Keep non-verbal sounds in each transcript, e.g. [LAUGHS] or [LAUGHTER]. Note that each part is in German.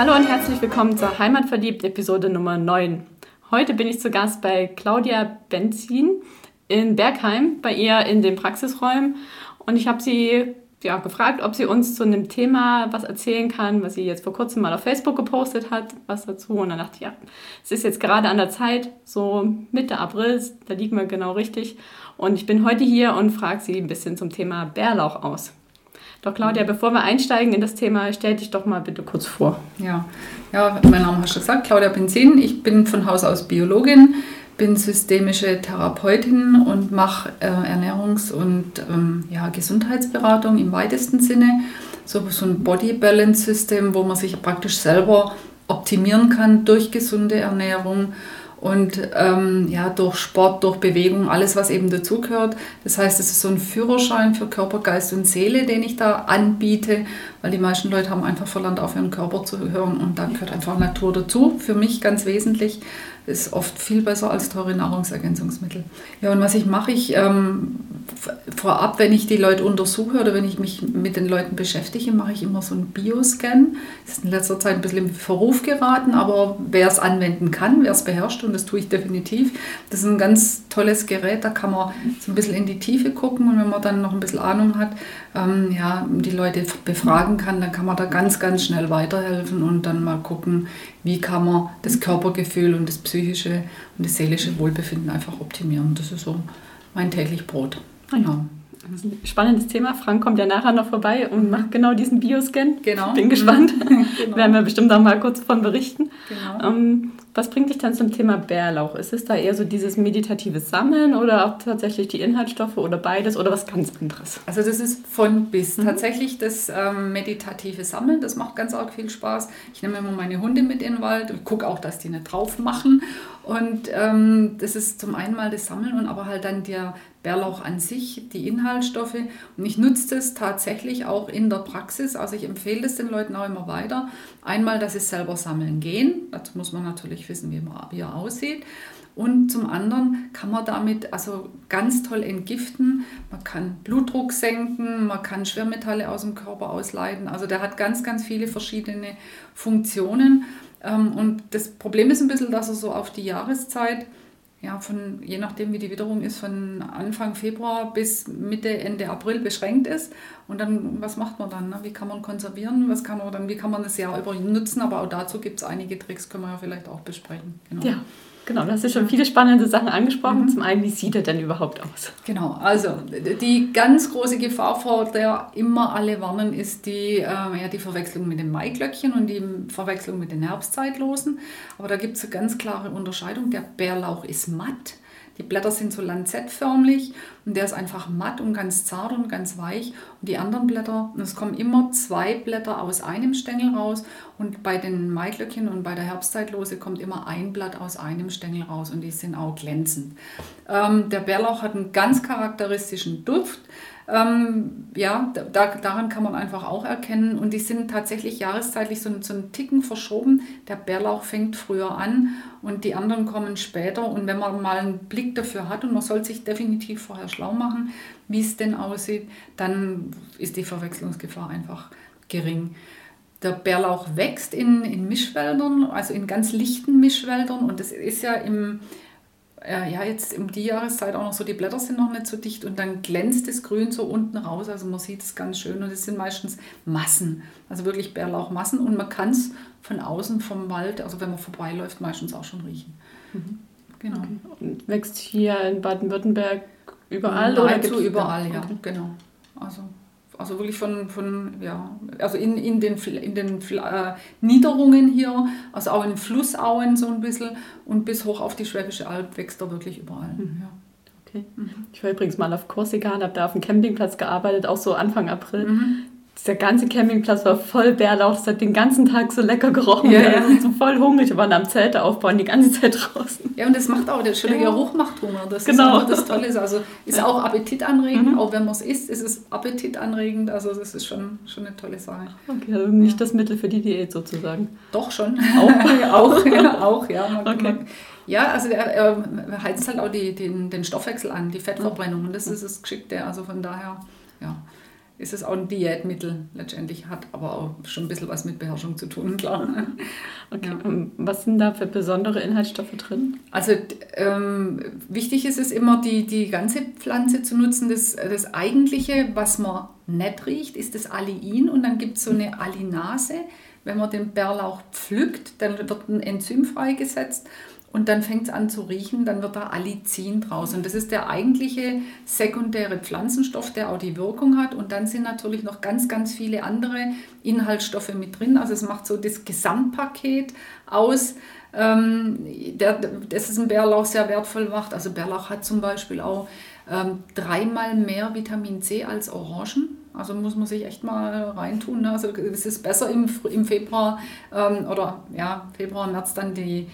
Hallo und herzlich willkommen zur Heimatverliebt Episode Nummer 9. Heute bin ich zu Gast bei Claudia Benzin in Bergheim, bei ihr in den Praxisräumen. Und ich habe sie ja, gefragt, ob sie uns zu einem Thema was erzählen kann, was sie jetzt vor kurzem mal auf Facebook gepostet hat, was dazu. Und dann dachte ich, ja, es ist jetzt gerade an der Zeit, so Mitte April, da liegen wir genau richtig. Und ich bin heute hier und frage sie ein bisschen zum Thema Bärlauch aus. Doch Claudia, bevor wir einsteigen in das Thema, stell dich doch mal bitte kurz vor. Ja, ja mein Name hast du gesagt, Claudia Benzin. Ich bin von Haus aus Biologin, bin systemische Therapeutin und mache äh, Ernährungs- und ähm, ja, Gesundheitsberatung im weitesten Sinne. So, so ein Body Balance System, wo man sich praktisch selber optimieren kann durch gesunde Ernährung und ähm, ja, durch Sport, durch Bewegung, alles, was eben dazugehört. Das heißt, es ist so ein Führerschein für Körper, Geist und Seele, den ich da anbiete, weil die meisten Leute haben einfach verlernt, auf ihren Körper zu hören und da gehört einfach Natur dazu. Für mich ganz wesentlich ist oft viel besser als teure Nahrungsergänzungsmittel. Ja, und was ich mache, ich ähm, vorab, wenn ich die Leute untersuche oder wenn ich mich mit den Leuten beschäftige, mache ich immer so einen Bioscan. Das ist in letzter Zeit ein bisschen in Verruf geraten, aber wer es anwenden kann, wer es beherrscht, und das tue ich definitiv, das ist ein ganz tolles Gerät, da kann man so ein bisschen in die Tiefe gucken und wenn man dann noch ein bisschen Ahnung hat, ähm, ja, die Leute befragen kann, dann kann man da ganz, ganz schnell weiterhelfen und dann mal gucken, wie kann man das Körpergefühl und das psychische und das seelische Wohlbefinden einfach optimieren. Das ist so mein täglich Brot. Ja. Das ist ein spannendes Thema. Frank kommt ja nachher noch vorbei und macht genau diesen Bioscan. Genau. Bin gespannt. [LAUGHS] genau. Werden wir bestimmt auch mal kurz von berichten. Genau. Ähm, was bringt dich dann zum Thema Bärlauch? Ist es da eher so dieses meditative Sammeln oder auch tatsächlich die Inhaltsstoffe oder beides oder was ganz anderes? Also das ist von bis. Mhm. Tatsächlich das ähm, meditative Sammeln, das macht ganz arg viel Spaß. Ich nehme immer meine Hunde mit in den Wald und gucke auch, dass die nicht drauf machen. Und ähm, das ist zum einen mal das Sammeln und aber halt dann der Bärlauch an sich, die Inhaltsstoffe. Und ich nutze das tatsächlich auch in der Praxis. Also ich empfehle das den Leuten auch immer weiter. Einmal, dass sie selber sammeln gehen. Dazu muss man natürlich wissen, wie, man, wie er aussieht. Und zum anderen kann man damit also ganz toll entgiften. Man kann Blutdruck senken, man kann Schwermetalle aus dem Körper ausleiten. Also der hat ganz, ganz viele verschiedene Funktionen. Ähm, und das Problem ist ein bisschen, dass er so auf die Jahreszeit, ja, von, je nachdem wie die Witterung ist, von Anfang Februar bis Mitte, Ende April beschränkt ist. Und dann, was macht man dann? Ne? Wie kann man konservieren? Was kann man dann, wie kann man das Jahr über nutzen? Aber auch dazu gibt es einige Tricks, können wir ja vielleicht auch besprechen. Genau. Ja. Genau, du hast ja schon viele spannende Sachen angesprochen. Mhm. Zum einen, wie sieht er denn überhaupt aus? Genau, also die ganz große Gefahr, vor der immer alle warnen, ist die, äh, ja, die Verwechslung mit den Maiglöckchen und die Verwechslung mit den Herbstzeitlosen. Aber da gibt es eine ganz klare Unterscheidung. Der Bärlauch ist matt die Blätter sind so lanzettförmig und der ist einfach matt und ganz zart und ganz weich. Und die anderen Blätter, es kommen immer zwei Blätter aus einem Stängel raus. Und bei den Maiglöckchen und bei der Herbstzeitlose kommt immer ein Blatt aus einem Stängel raus und die sind auch glänzend. Ähm, der Bärlauch hat einen ganz charakteristischen Duft. Ähm, ja, da, daran kann man einfach auch erkennen. Und die sind tatsächlich jahreszeitlich so, so einen Ticken verschoben. Der Bärlauch fängt früher an und die anderen kommen später. Und wenn man mal einen Blick dafür hat, und man soll sich definitiv vorher schlau machen, wie es denn aussieht, dann ist die Verwechslungsgefahr einfach gering. Der Bärlauch wächst in, in Mischwäldern, also in ganz lichten Mischwäldern. Und das ist ja im, äh, ja, jetzt um die Jahreszeit auch noch so, die Blätter sind noch nicht so dicht und dann glänzt das Grün so unten raus. Also man sieht es ganz schön und es sind meistens Massen, also wirklich Bärlauchmassen und man kann es von außen vom Wald, also wenn man vorbeiläuft, meistens auch schon riechen. Mhm. Genau. Okay. Und wächst hier in Baden-Württemberg überall? Nahezu oder überall, ja, okay. genau. Also also wirklich von, von ja, also in, in den, in den äh, Niederungen hier, also auch in Flussauen so ein bisschen und bis hoch auf die Schwäbische Alb wächst er wirklich überall. Mhm. Ja. Okay. Mhm. Ich war übrigens mal auf Korsika und habe da auf dem Campingplatz gearbeitet, auch so Anfang April. Mhm der ganze Campingplatz war voll Bärlauch. Es hat den ganzen Tag so lecker gerochen. Ja. Wir sind so voll hungrig. Wir waren am Zelte aufbauen, die ganze Zeit draußen. Ja, und das macht auch, der schöne ja. Geruch macht Hunger. Das genau. ist das Tolle. Also ist ja. auch appetitanregend. Mhm. Auch wenn man es isst, ist es appetitanregend. Also das ist schon, schon eine tolle Sache. Okay, also nicht ja. das Mittel für die Diät sozusagen. Doch schon. Auch, [LAUGHS] auch, [LAUGHS] ja, auch, ja. Man, okay. man, ja, also er, er heizt halt auch die, den, den Stoffwechsel an, die Fettverbrennung. Und das ist das Geschickte. Also von daher, ja ist es auch ein Diätmittel letztendlich, hat aber auch schon ein bisschen was mit Beherrschung zu tun, [LAUGHS] klar. Okay, ja. was sind da für besondere Inhaltsstoffe drin? Also ähm, wichtig ist es immer, die, die ganze Pflanze zu nutzen. Das, das eigentliche, was man nicht riecht, ist das Aliin und dann gibt es so eine Alinase. Wenn man den Bärlauch pflückt, dann wird ein Enzym freigesetzt und dann fängt es an zu riechen, dann wird da Allicin draus. Und das ist der eigentliche sekundäre Pflanzenstoff, der auch die Wirkung hat. Und dann sind natürlich noch ganz, ganz viele andere Inhaltsstoffe mit drin. Also es macht so das Gesamtpaket aus, ähm, der, das ist ein Bärlauch sehr wertvoll macht. Also Bärlauch hat zum Beispiel auch ähm, dreimal mehr Vitamin C als Orangen. Also muss man sich echt mal reintun. Ne? Also es ist besser im, im Februar ähm, oder ja, Februar, März dann die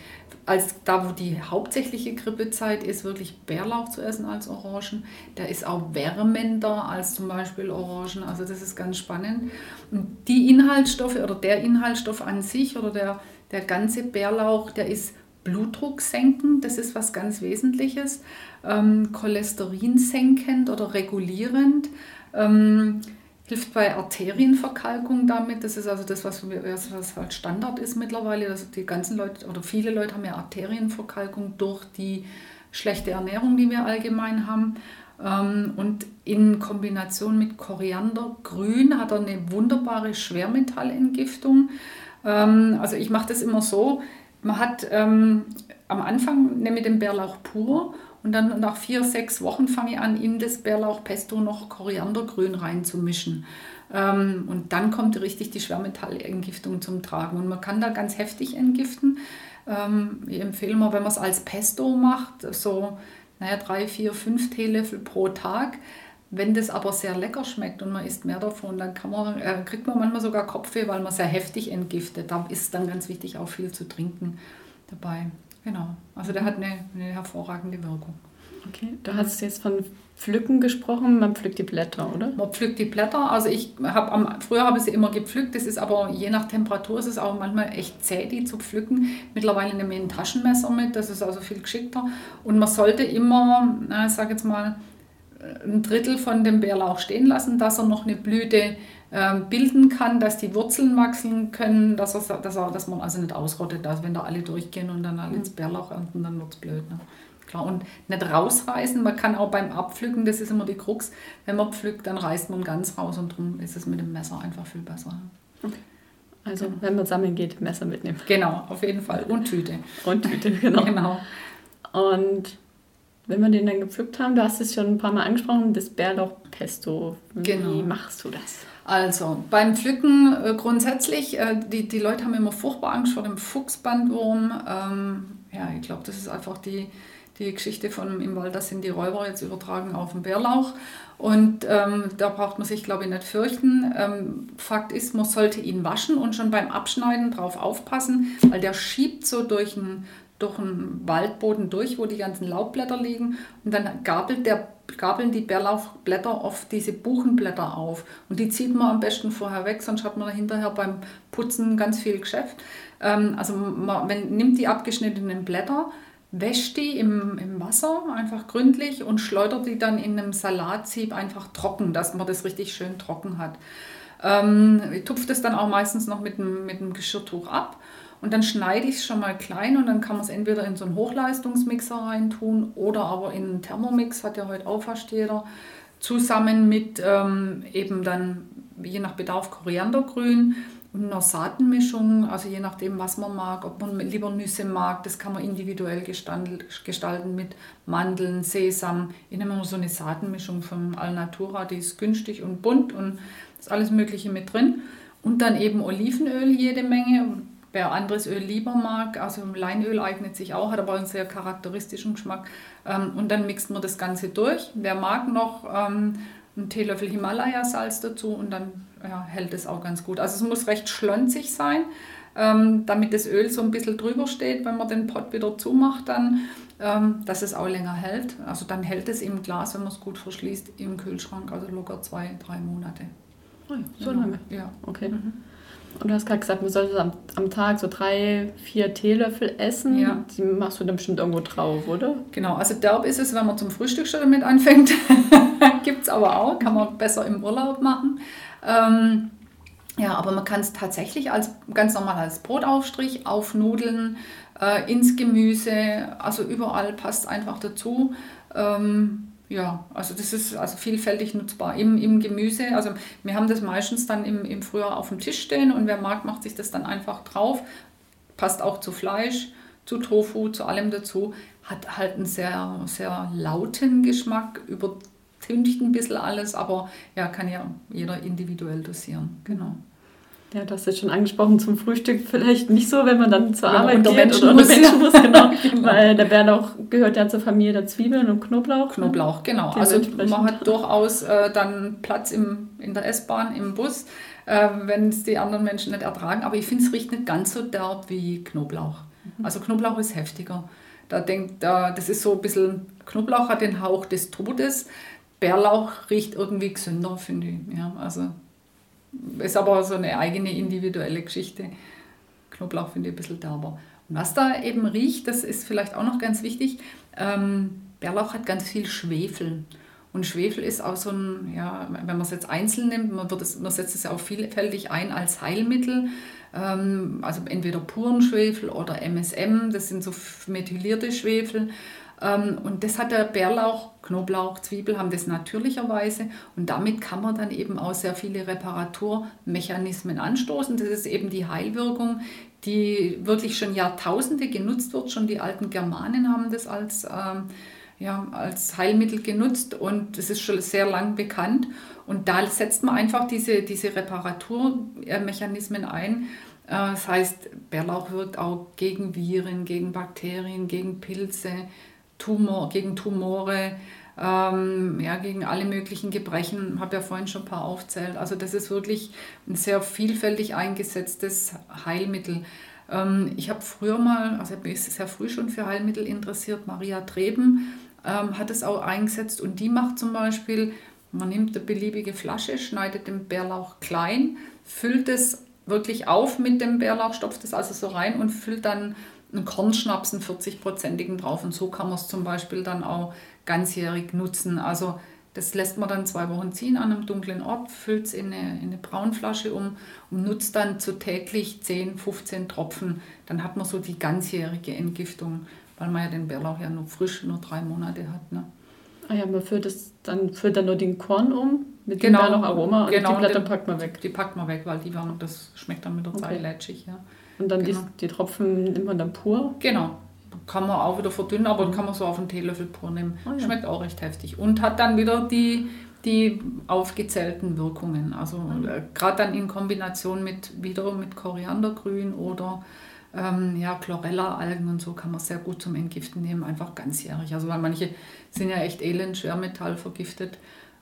als da, wo die hauptsächliche Grippezeit ist, wirklich Bärlauch zu essen als Orangen. Der ist auch wärmender als zum Beispiel Orangen. Also das ist ganz spannend. Und die Inhaltsstoffe oder der Inhaltsstoff an sich oder der, der ganze Bärlauch, der ist Blutdruck senkend, das ist was ganz Wesentliches. Ähm, Cholesterin senkend oder regulierend. Ähm, hilft bei Arterienverkalkung damit. Das ist also das, was, was halt Standard ist mittlerweile. Also die ganzen Leute oder viele Leute haben ja Arterienverkalkung durch die schlechte Ernährung, die wir allgemein haben. Ähm, und in Kombination mit Koriandergrün hat er eine wunderbare Schwermetallentgiftung. Ähm, also ich mache das immer so, man hat ähm, am Anfang mit dem Bärlauch pur und dann nach vier, sechs Wochen fange ich an, in das Bärlauchpesto noch Koriandergrün reinzumischen. Ähm, und dann kommt richtig die Schwermetallentgiftung zum Tragen. Und man kann da ganz heftig entgiften. Ähm, ich empfehle mal, wenn man es als Pesto macht, so naja, drei, vier, fünf Teelöffel pro Tag. Wenn das aber sehr lecker schmeckt und man isst mehr davon, dann man, äh, kriegt man manchmal sogar Kopfweh, weil man sehr heftig entgiftet. Da ist dann ganz wichtig, auch viel zu trinken dabei. Genau. Also der hat eine, eine hervorragende Wirkung. Okay, du hast jetzt von Pflücken gesprochen, man pflückt die Blätter, oder? Man pflückt die Blätter. Also ich habe am früher habe ich sie immer gepflückt. Das ist aber je nach Temperatur ist es auch manchmal echt zäh, die zu pflücken. Mittlerweile nehme ich ein Taschenmesser mit, das ist also viel geschickter. Und man sollte immer, na, ich sage jetzt mal, ein Drittel von dem Bärlauch stehen lassen, dass er noch eine Blüte ähm, bilden kann, dass die Wurzeln wachsen können, dass, er, dass, er, dass man also nicht ausrottet, dass wenn da alle durchgehen und dann alle ins Bärlauch ernten, dann wird es blöd. Ne? Klar, und nicht rausreißen, man kann auch beim Abpflücken, das ist immer die Krux, wenn man pflückt, dann reißt man ganz raus und darum ist es mit dem Messer einfach viel besser. Okay. Also wenn man sammeln geht, Messer mitnehmen. Genau, auf jeden Fall. Und Tüte. Und Tüte, [LAUGHS] genau. genau. Und wenn wir den dann gepflückt haben, du hast es schon ein paar Mal angesprochen, das Bärlauchpesto. Wie genau. machst du das? Also beim Pflücken äh, grundsätzlich, äh, die, die Leute haben immer furchtbar Angst vor dem Fuchsbandwurm. Ähm, ja, ich glaube, das ist einfach die, die Geschichte von im Wald, das sind die Räuber jetzt übertragen auf den Bärlauch. Und ähm, da braucht man sich, glaube ich, nicht fürchten. Ähm, Fakt ist, man sollte ihn waschen und schon beim Abschneiden drauf aufpassen, weil der schiebt so durch einen durch Waldboden durch, wo die ganzen Laubblätter liegen. Und dann gabelt der, gabeln die Bärlauchblätter oft diese Buchenblätter auf. Und die zieht man am besten vorher weg, sonst hat man hinterher beim Putzen ganz viel Geschäft. Ähm, also man wenn, nimmt die abgeschnittenen Blätter, wäscht die im, im Wasser einfach gründlich und schleudert die dann in einem Salatsieb einfach trocken, dass man das richtig schön trocken hat. Ähm, ich tupfe das dann auch meistens noch mit einem, mit einem Geschirrtuch ab und dann schneide ich es schon mal klein und dann kann man es entweder in so einen Hochleistungsmixer reintun oder aber in einen Thermomix, hat ja heute auch fast jeder, zusammen mit ähm, eben dann je nach Bedarf Koriandergrün und einer Saatenmischung, also je nachdem, was man mag, ob man lieber Nüsse mag, das kann man individuell gestalten mit Mandeln, Sesam. Ich nehme immer so eine Saatenmischung von Alnatura, die ist günstig und bunt und ist alles Mögliche mit drin. Und dann eben Olivenöl jede Menge Wer anderes Öl lieber mag, also Leinöl eignet sich auch, hat aber einen sehr charakteristischen Geschmack. Ähm, und dann mixt man das Ganze durch. Wer mag noch ähm, einen Teelöffel Himalaya-Salz dazu und dann ja, hält es auch ganz gut. Also es muss recht schlonzig sein, ähm, damit das Öl so ein bisschen drüber steht, wenn man den Pott wieder zumacht dann, dass es auch länger hält. Also dann hält es im Glas, wenn man es gut verschließt, im Kühlschrank, also locker zwei, drei Monate. Oh ja, so genau. lange? Ja. Okay. Mhm. Und du hast gerade gesagt, man sollte am, am Tag so drei, vier Teelöffel essen. Ja. Die machst du dann bestimmt irgendwo drauf, oder? Genau, also derb ist es, wenn man zum Frühstück schon damit anfängt. [LAUGHS] Gibt es aber auch, kann man besser im Urlaub machen. Ähm, ja, aber man kann es tatsächlich als ganz normal als Brotaufstrich auf Nudeln, äh, ins Gemüse, also überall passt einfach dazu. Ähm, ja, also das ist also vielfältig nutzbar im, im Gemüse. Also wir haben das meistens dann im, im Frühjahr auf dem Tisch stehen und wer mag, macht sich das dann einfach drauf. Passt auch zu Fleisch, zu Tofu, zu allem dazu. Hat halt einen sehr, sehr lauten Geschmack, übertüncht ein bisschen alles, aber ja, kann ja jeder individuell dosieren. Genau. Ja, du hast jetzt schon angesprochen, zum Frühstück vielleicht nicht so, wenn man dann zur Ja, Arbeit geht Menschen oder muss, Menschen muss, [LAUGHS] genau. Genau. Weil der Bärlauch gehört ja zur Familie der Zwiebeln und Knoblauch. Knoblauch, genau. Also man hat durchaus äh, dann Platz im, in der S-Bahn, im Bus, äh, wenn es die anderen Menschen nicht ertragen. Aber ich finde, es riecht nicht ganz so derb wie Knoblauch. Also Knoblauch ist heftiger. Da denkt, da, das ist so ein bisschen, Knoblauch hat den Hauch des Todes. Bärlauch riecht irgendwie gesünder, finde ich. Ja, also ist aber so eine eigene individuelle Geschichte. Knoblauch finde ich ein bisschen derber. Und was da eben riecht, das ist vielleicht auch noch ganz wichtig. Ähm, Bärlauch hat ganz viel Schwefel. Und Schwefel ist auch so ein, ja, wenn man es jetzt einzeln nimmt, man, wird es, man setzt es ja auch vielfältig ein als Heilmittel. Ähm, also entweder puren Schwefel oder MSM, das sind so methylierte Schwefel. Ähm, und das hat der Bärlauch, Knoblauch, Zwiebel haben das natürlicherweise. Und damit kann man dann eben auch sehr viele Reparaturmechanismen anstoßen. Das ist eben die Heilwirkung, die wirklich schon Jahrtausende genutzt wird. Schon die alten Germanen haben das als, ähm, ja, als Heilmittel genutzt und das ist schon sehr lang bekannt. Und da setzt man einfach diese, diese Reparaturmechanismen ein. Äh, Das heißt, Bärlauch wirkt auch gegen Viren, gegen Bakterien, gegen Pilze, Tumor, gegen Tumore, ähm, ja, gegen alle möglichen Gebrechen. Habe ja vorhin schon ein paar aufzählt. Also das ist wirklich ein sehr vielfältig eingesetztes Heilmittel. Ähm, ich habe früher mal, also ich bin sehr früh schon für Heilmittel interessiert. Maria Treben ähm, hat es auch eingesetzt und die macht zum Beispiel, man nimmt eine beliebige Flasche, schneidet den Bärlauch klein, füllt es wirklich auf mit dem Bärlauch, stopft es also so rein und füllt dann einen Kornschnaps, einen 40-prozentigen drauf. Und so kann man es zum Beispiel dann auch ganzjährig nutzen. Also das lässt man dann zwei Wochen ziehen an einem dunklen Ort, füllt es in eine, in eine Braunflasche um und nutzt dann zu täglich 10, 15 Tropfen. Dann hat man so die ganzjährige Entgiftung, weil man ja den Bärlauch ja nur frisch, nur drei Monate hat. Ne? Ah ja, man füllt, das, dann füllt dann nur den Korn um mit Genau, dem Bärlaucharoma genau, und die Blätter packt man weg. Die packt man weg, weil die waren, das schmeckt dann mit der Zeit Okay. lätschig. Ja. Und dann Genau. die, die Tropfen nimmt man dann pur. Genau. Kann man auch wieder verdünnen, aber kann man so auf einen Teelöffel pur nehmen. Ah, ja. Schmeckt auch recht heftig. Und hat dann wieder die, die aufgezählten Wirkungen. Also äh, gerade dann in Kombination mit wiederum mit Koriandergrün oder ähm, ja, Chlorella-Algen und so kann man sehr gut zum Entgiften nehmen, einfach ganzjährig. Also weil manche sind ja echt elend Schwermetall vergiftet.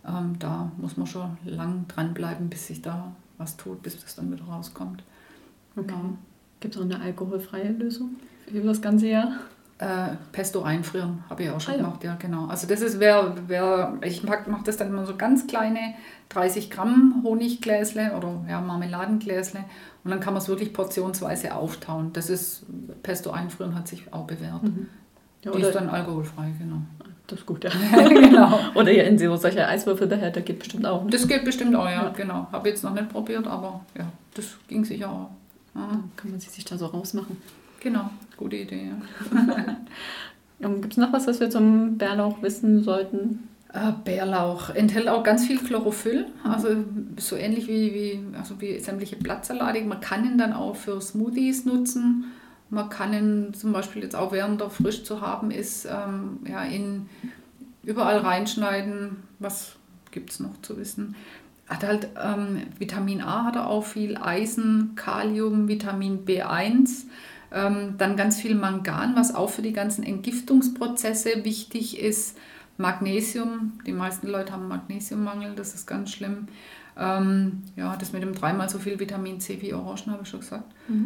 Ähm, da muss man schon lang dranbleiben, bis sich da was tut, bis das dann wieder rauskommt. Okay. Ja. Gibt es auch eine alkoholfreie Lösung über das ganze Jahr? Äh, Pesto einfrieren, habe ich auch schon Ah, gemacht, ja genau. Also das ist, wer, wer ich mache mach das dann immer so ganz kleine 30 Gramm Honiggläsle oder ja, Marmeladengläsle und dann kann man es wirklich portionsweise auftauen. Das ist, Pesto einfrieren hat sich auch bewährt. Ja, Die ist dann alkoholfrei, genau. das ist gut, ja. [LAUGHS] genau. [LAUGHS] Oder ja, in so solche Eiswürfelbehälter geht bestimmt auch. ne? Das geht bestimmt auch, ja, Ja. genau. Habe jetzt noch nicht probiert, aber ja, das ging sicher auch. Dann kann man sich da so rausmachen. genau, gute Idee, ja. [LAUGHS] Gibt es noch was, was wir zum Bärlauch wissen sollten? Äh, Bärlauch enthält auch ganz viel Chlorophyll, also so ähnlich wie, wie, also wie sämtliche Blattsalate. Man kann ihn dann auch für Smoothies nutzen. Man kann ihn zum Beispiel jetzt auch während er frisch zu haben ist, ähm, ja, in überall reinschneiden. Was gibt es noch zu wissen? Hat halt ähm, Vitamin A hat er auch viel, Eisen, Kalium, Vitamin B1. Ähm, dann ganz viel Mangan, was auch für die ganzen Entgiftungsprozesse wichtig ist. Magnesium, die meisten Leute haben Magnesiummangel, das ist ganz schlimm. Ähm, ja, das mit dem dreimal so viel Vitamin C wie Orangen, habe ich schon gesagt.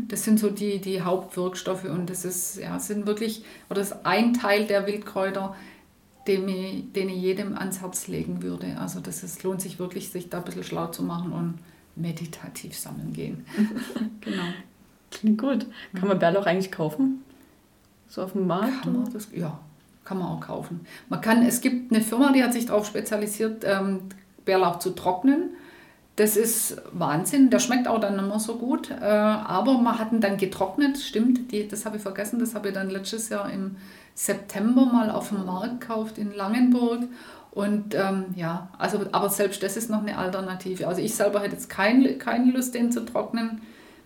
Das sind so die, die Hauptwirkstoffe und das ist, ja, sind wirklich, oder das ist ein Teil der Wildkräuter, den ich, den ich jedem ans Herz legen würde. Also das ist, lohnt sich wirklich, sich da ein bisschen schlau zu machen und meditativ sammeln gehen. [LAUGHS] genau. Klingt gut. Kann man Bärlauch eigentlich kaufen? So auf dem Markt? Kann man das? Ja, kann man auch kaufen. Man kann, es gibt eine Firma, die hat sich darauf spezialisiert, ähm, Bärlauch zu trocknen. Das ist Wahnsinn. Der schmeckt auch dann immer so gut. Äh, aber man hat ihn dann getrocknet. Stimmt, die, das habe ich vergessen. Das habe ich dann letztes Jahr im September mal auf dem Markt gekauft in Langenburg. Und ähm, ja, also, aber selbst das ist noch eine Alternative. Also ich selber hätte jetzt kein, keine Lust, den zu trocknen.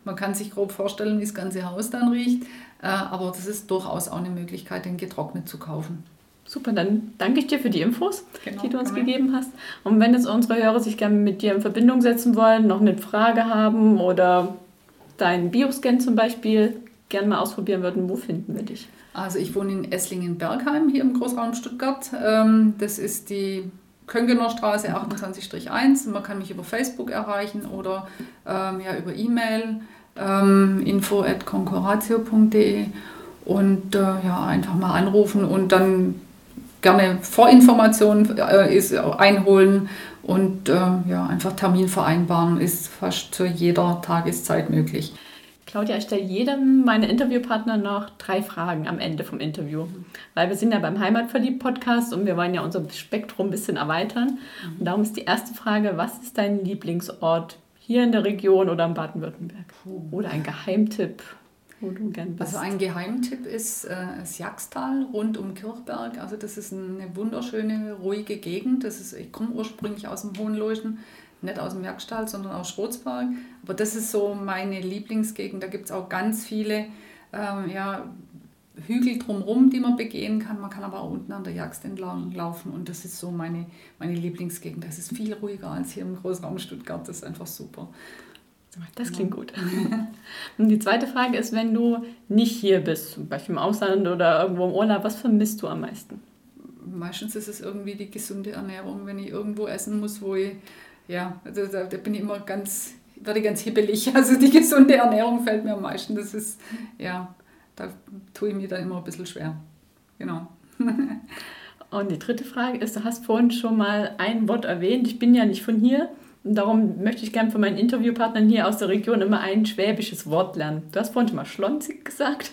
Man kann sich grob vorstellen, wie das ganze Haus dann riecht. Äh, aber das ist durchaus auch eine Möglichkeit, den getrocknet zu kaufen. Super, dann danke ich dir für die Infos, genau, die du uns gegeben hast. Und wenn jetzt unsere Hörer sich gerne mit dir in Verbindung setzen wollen, noch eine Frage haben oder deinen Bioscan zum Beispiel gerne mal ausprobieren würden, wo finden wir dich? Also ich wohne in Esslingen-Bergheim hier im Großraum Stuttgart. Ähm, das ist die Köngener Straße 28-1. Man kann mich über Facebook erreichen oder ähm, ja, über E-Mail ähm, info at concoratio.de und äh, ja, einfach mal anrufen und dann gerne Vorinformationen äh, ist, einholen und äh, ja, einfach Termin vereinbaren, ist fast zu jeder Tageszeit möglich. Claudia, ich stelle jedem meiner Interviewpartner noch drei Fragen am Ende vom Interview. Weil wir sind ja beim Heimatverliebt-Podcast und wir wollen ja unser Spektrum ein bisschen erweitern. Mhm. Und darum ist die erste Frage, was ist dein Lieblingsort hier in der Region oder in Baden-Württemberg? Oder ein Geheimtipp, wo du gern bist? Also ein Geheimtipp ist äh, das Jagstal rund um Kirchberg. Also das ist eine wunderschöne, ruhige Gegend. Das ist, ich komme ursprünglich aus dem Hohenloischen nicht aus dem Werkstall, sondern aus Schrotzberg. Aber das ist so meine Lieblingsgegend. Da gibt es auch ganz viele ähm, ja, Hügel drumherum, die man begehen kann. Man kann aber auch unten an der Jagst entlang laufen und das ist so meine, meine Lieblingsgegend. Das ist viel ruhiger als hier im Großraum Stuttgart. Das ist einfach super. Das klingt gut. [LAUGHS] Und die zweite Frage ist, wenn du nicht hier bist, zum Beispiel im Ausland oder irgendwo im Urlaub, was vermisst du am meisten? Meistens ist es irgendwie die gesunde Ernährung, wenn ich irgendwo essen muss, wo ich ja, also da, da bin ich immer ganz, werde ganz hibbelig. [LAUGHS] Also die gesunde Ernährung fällt mir am meisten. Das ist, ja, da tue ich mir dann immer ein bisschen schwer. Genau. [LAUGHS] Und die dritte Frage ist, du hast vorhin schon mal ein Wort erwähnt. Ich bin ja nicht von hier. Und darum möchte ich gerne von meinen Interviewpartnern hier aus der Region immer ein schwäbisches Wort lernen. Du hast vorhin schon mal schlonzig gesagt.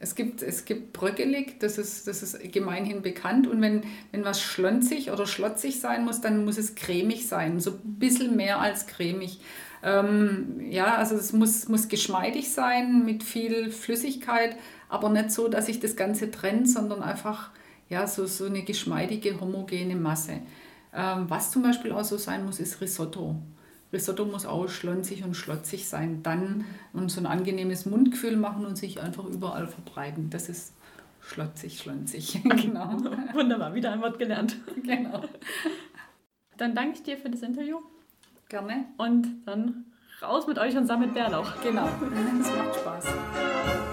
Es gibt, es gibt bröckelig, das ist, das ist gemeinhin bekannt. Und wenn, wenn was schlonzig oder schlotzig sein muss, dann muss es cremig sein. So ein bisschen mehr als cremig. Ähm, ja, also es muss, muss geschmeidig sein mit viel Flüssigkeit, aber nicht so, dass sich das Ganze trennt, sondern einfach ja, so, so eine geschmeidige, homogene Masse. Ähm, was zum Beispiel auch so sein muss, ist Risotto. Risotto muss auch schlonzig und schlotzig sein. Dann und so ein angenehmes Mundgefühl machen und sich einfach überall verbreiten. Das ist schlotzig, schlonzig. [LAUGHS] genau. [LAUGHS] Wunderbar, wieder ein Wort gelernt. [LAUGHS] Genau. Dann danke ich dir für das Interview. Gerne. Und dann raus mit euch und sammelt Bärlauch. Genau, das macht Spaß.